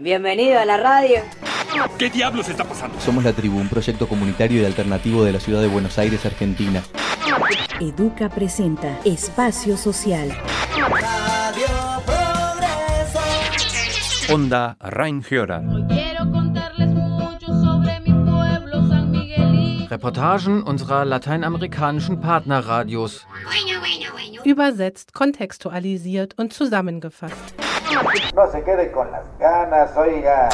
Bienvenido a la radio. ¿Qué diablos está pasando? Somos La Tribu, un proyecto comunitario y alternativo de la ciudad de Buenos Aires, Argentina. Educa presenta Espacio Social. Onda Rheinhörer. Quiero contarles mucho sobre mi pueblo San Miguelito. Reportagen unserer lateinamerikanischen Partnerradios. Übersetzt, kontextualisiert und zusammengefasst. No se quede con las ganas, oiga.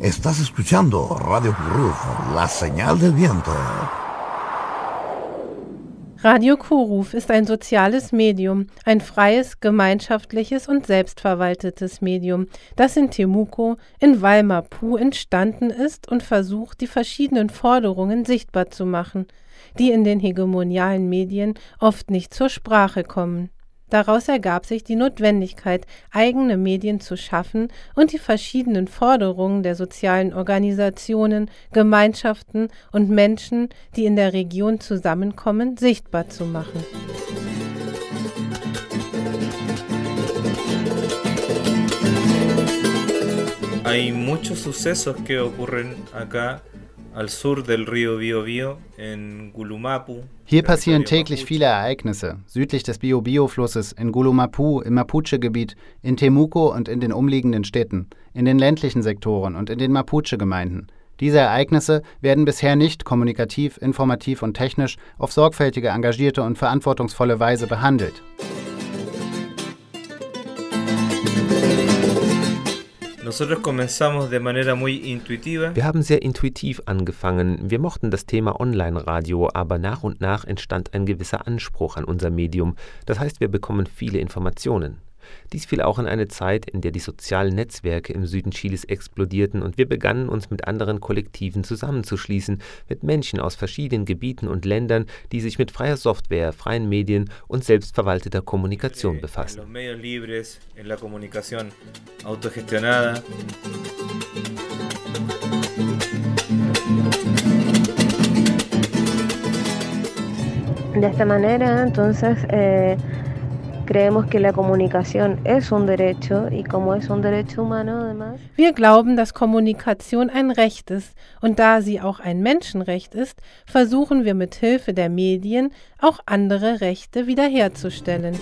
Estás escuchando Radio Ruf, la señal del viento. Radio Kuruf ist ein soziales Medium, ein freies, gemeinschaftliches und selbstverwaltetes Medium, das in Temuco in Walmapu entstanden ist und versucht, die verschiedenen Forderungen sichtbar zu machen, die in den hegemonialen Medien oft nicht zur Sprache kommen. Daraus ergab sich die Notwendigkeit, eigene Medien zu schaffen und die verschiedenen Forderungen der sozialen Organisationen, Gemeinschaften und Menschen, die in der Region zusammenkommen, sichtbar zu machen. Hay muchos sucesos que ocurren acá al sur del río Biobío en Gulumapu. Hier passieren täglich viele Ereignisse, südlich des Biobío-Flusses, in Gulumapu, im Mapuche-Gebiet, in Temuco und in den umliegenden Städten, in den ländlichen Sektoren und in den Mapuche-Gemeinden. Diese Ereignisse werden bisher nicht kommunikativ, informativ und technisch auf sorgfältige, engagierte und verantwortungsvolle Weise behandelt. Wir haben sehr intuitiv angefangen. Wir mochten das Thema Online-Radio, aber nach und nach entstand ein gewisser Anspruch an unser Medium. Das heißt, wir bekommen viele Informationen. Dies fiel auch in eine Zeit, in der die sozialen Netzwerke im Süden Chiles explodierten und wir begannen uns mit anderen Kollektiven zusammenzuschließen, mit Menschen aus verschiedenen Gebieten und Ländern, die sich mit freier Software, freien Medien und selbstverwalteter Kommunikation befassen. En los medios libres, en la comunicación autogestionada. De esta manera, entonces, eh, creemos que la comunicación es un derecho y como es un derecho humano además. Wir glauben, dass Kommunikation ein Recht ist und da sie auch ein Menschenrecht ist, versuchen wir mit Hilfe der Medien auch andere Rechte wiederherzustellen.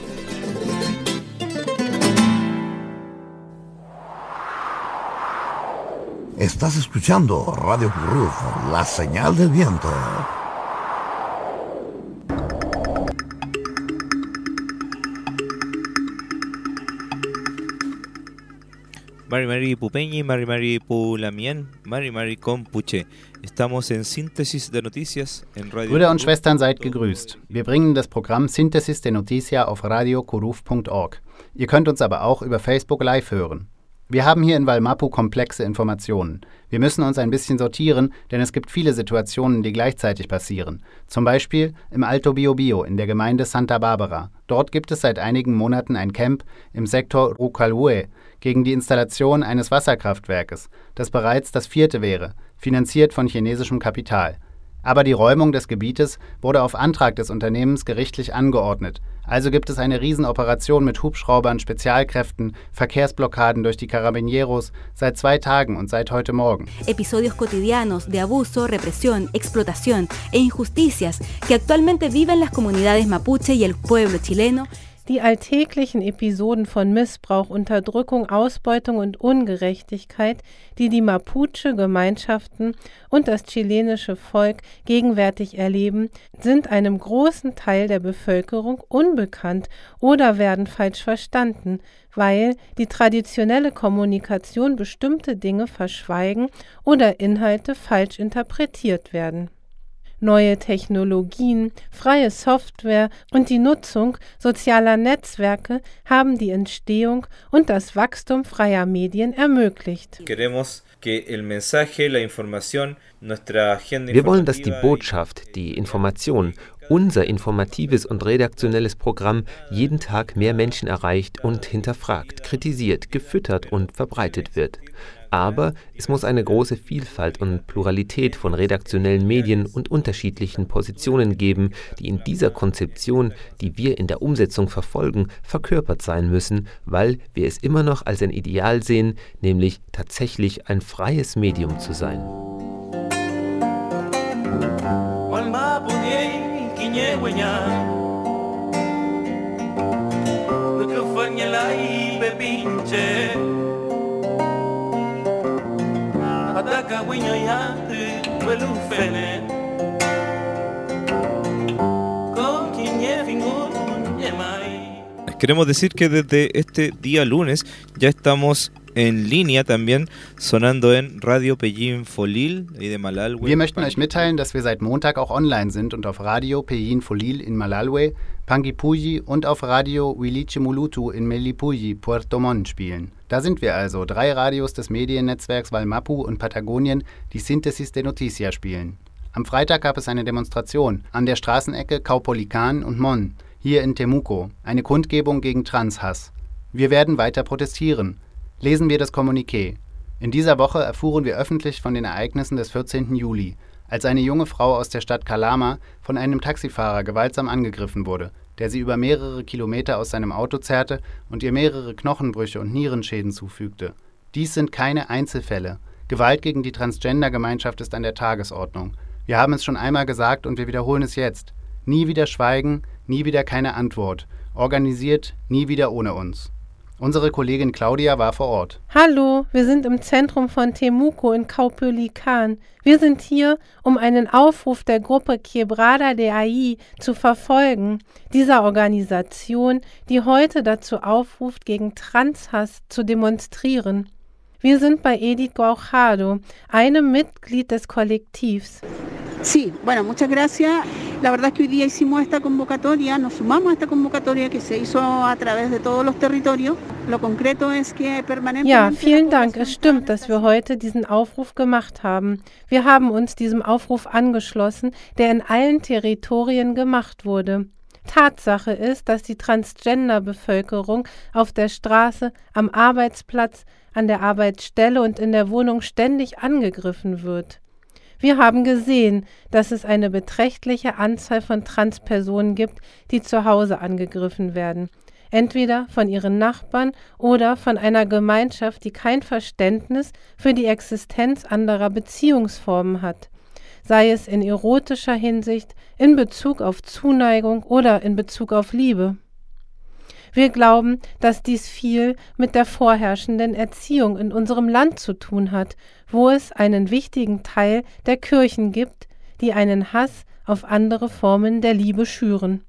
Estás escuchando Radio Ruf, la señal del viento. Mari Mari Pupeñi, Mari Mari Pulamien, Mari Mari Compuche. Estamos en Síntesis de Noticias en Radio Brüder und. Schwestern, seid gegrüßt. Wir bringen das Programm Synthesis de Noticia auf radiokuruf.org. Ihr könnt uns aber auch über Facebook Live hören. Wir haben hier in Valmapu komplexe Informationen. Wir müssen uns ein bisschen sortieren, denn es gibt viele Situationen, die gleichzeitig passieren. Zum Beispiel im Alto Biobío in der Gemeinde Santa Barbara. Dort gibt es seit einigen Monaten ein Camp im Sektor Rucalhue gegen die Installation eines Wasserkraftwerkes, das bereits das vierte wäre, finanziert von chinesischem Kapital. Aber die Räumung des Gebietes wurde auf Antrag des Unternehmens gerichtlich angeordnet. Also gibt es eine Riesenoperation mit Hubschraubern, Spezialkräften, Verkehrsblockaden durch die Carabineros seit zwei Tagen und seit heute Morgen. Episodios cotidianos de abuso, represión, explotación e injusticias que actualmente viven las comunidades mapuche y el pueblo chileno Die alltäglichen Episoden von Missbrauch, Unterdrückung, Ausbeutung und Ungerechtigkeit, die die Mapuche-Gemeinschaften und das chilenische Volk gegenwärtig erleben, sind einem großen Teil der Bevölkerung unbekannt oder werden falsch verstanden, weil die traditionelle Kommunikation bestimmte Dinge verschweigen oder Inhalte falsch interpretiert werden. Neue Technologien, freie Software und die Nutzung sozialer Netzwerke haben die Entstehung und das Wachstum freier Medien ermöglicht. Wir wollen, dass die Botschaft, die Information, unser informatives und redaktionelles Programm jeden Tag mehr Menschen erreicht und hinterfragt, kritisiert, gefüttert und verbreitet wird. Aber es muss eine große Vielfalt und Pluralität von redaktionellen Medien und unterschiedlichen Positionen geben, die in dieser Konzeption, die wir in der Umsetzung verfolgen, verkörpert sein müssen, weil wir es immer noch als ein Ideal sehen, nämlich tatsächlich ein freies Medium zu sein. Queremos decir que desde este día lunes ya estamos en línea también sonando en Radio Pellín Folil de Malalwe. Wir möchten euch mitteilen, dass wir seit Montag auch online sind und auf Radio Pellín Folil in Malalwe, Panguipulli und auf Radio Wiliche Mulutu in Melipulli, Puerto Montt spielen. Da sind wir also, drei Radios des Mediennetzwerks Valmapu und Patagonien, die Synthesis de Noticia spielen. Am Freitag gab es eine Demonstration an der Straßenecke Caupolican und Mon, hier in Temuco, eine Kundgebung gegen Transhass. Wir werden weiter protestieren. Lesen wir das Kommuniqué. In dieser Woche erfuhren wir öffentlich von den Ereignissen des 14. Juli, als eine junge Frau aus der Stadt Kalama von einem Taxifahrer gewaltsam angegriffen wurde, der sie über mehrere Kilometer aus seinem Auto zerrte und ihr mehrere Knochenbrüche und Nierenschäden zufügte. Dies sind keine Einzelfälle. Gewalt gegen die Transgender-Gemeinschaft ist an der Tagesordnung. Wir haben es schon einmal gesagt und wir wiederholen es jetzt. Nie wieder schweigen, nie wieder keine Antwort. Organisiert, nie wieder ohne uns. Unsere Kollegin Claudia war vor Ort. Hallo, wir sind im Zentrum von Temuco in Kaupölikan. Wir sind hier, um einen Aufruf der Gruppe Quebrada de AI zu verfolgen, dieser Organisation, die heute dazu aufruft, gegen Transhass zu demonstrieren. Wir sind bei Edith Guajado, einem Mitglied des Kollektivs. Sí, bueno, muchas gracias. La verdad es que hoy día hicimos esta convocatoria, nos sumamos a esta convocatoria que se hizo a través de todos los territorios. Lo concreto es que permanentemente... Ja, vielen Dank. Es stimmt, dass wir heute diesen Aufruf gemacht haben. Wir haben uns diesem Aufruf angeschlossen, der in allen Territorien gemacht wurde. Tatsache ist, dass die Transgender-Bevölkerung auf der Straße, am Arbeitsplatz, an der Arbeitsstelle und in der Wohnung ständig angegriffen wird. Wir haben gesehen, dass es eine beträchtliche Anzahl von Transpersonen gibt, die zu Hause angegriffen werden, entweder von ihren Nachbarn oder von einer Gemeinschaft, die kein Verständnis für die Existenz anderer Beziehungsformen hat, sei es in erotischer Hinsicht, in Bezug auf Zuneigung oder in Bezug auf Liebe. Wir glauben, dass dies viel mit der vorherrschenden Erziehung in unserem Land zu tun hat, wo es einen wichtigen Teil der Kirchen gibt, die einen Hass auf andere Formen der Liebe schüren,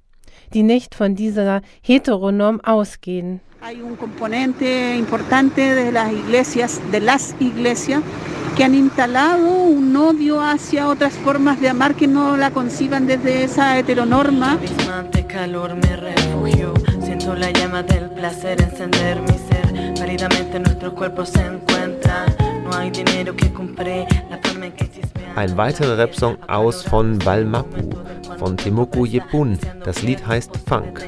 die nicht von dieser Heteronorm ausgehen. Hay un componente importante de las iglesias, de las iglesias, que han instalado un odio hacia otras formas de amar que no la conciban desde esa heteronorma. calor me refugio, siento la llama del placer encender mi ser, paridamente nuestros cuerpos se encuentran, no hay dinero que compre la forma en que Ein weiterer Rapsong aus von von Temuku Yepun. Das Lied heißt Funk.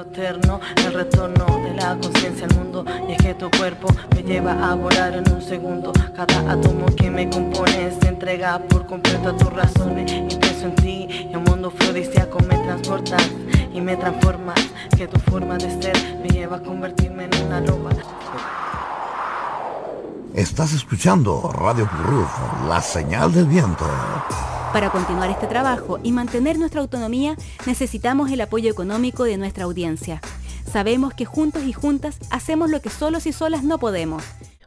eterno, el retorno de la conciencia al mundo. Y es que tu cuerpo me lleva a volar en un segundo. Cada átomo que me compone se entrega por completo a tus razones. Y pienso en ti y un mundo afrodisíaco me transportas y me transformas. Que tu forma de ser me lleva a convertirme en una loba. Estás escuchando Radio Cruz, la señal del viento. Para continuar este trabajo y mantener nuestra autonomía, necesitamos el apoyo económico de nuestra audiencia. Sabemos que juntos y juntas hacemos lo que solos y solas no podemos.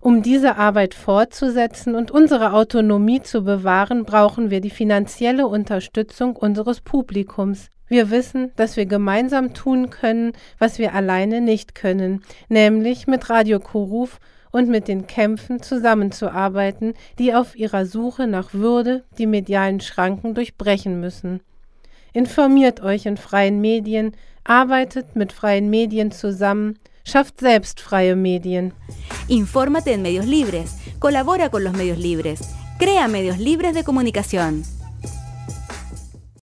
Um diese Arbeit fortzusetzen und unsere Autonomie zu bewahren, brauchen wir die finanzielle Unterstützung unseres Publikums. Wir wissen, dass wir gemeinsam tun können, was wir alleine nicht können, nämlich mit Radio Kuruf und mit den Kämpfen zusammenzuarbeiten, die auf ihrer Suche nach Würde die medialen Schranken durchbrechen müssen. Informiert euch in freien Medien, arbeitet mit freien Medien zusammen, schafft selbst freie Medien. Infórmate en medios libres, colabora con los medios libres, crea medios libres de comunicación.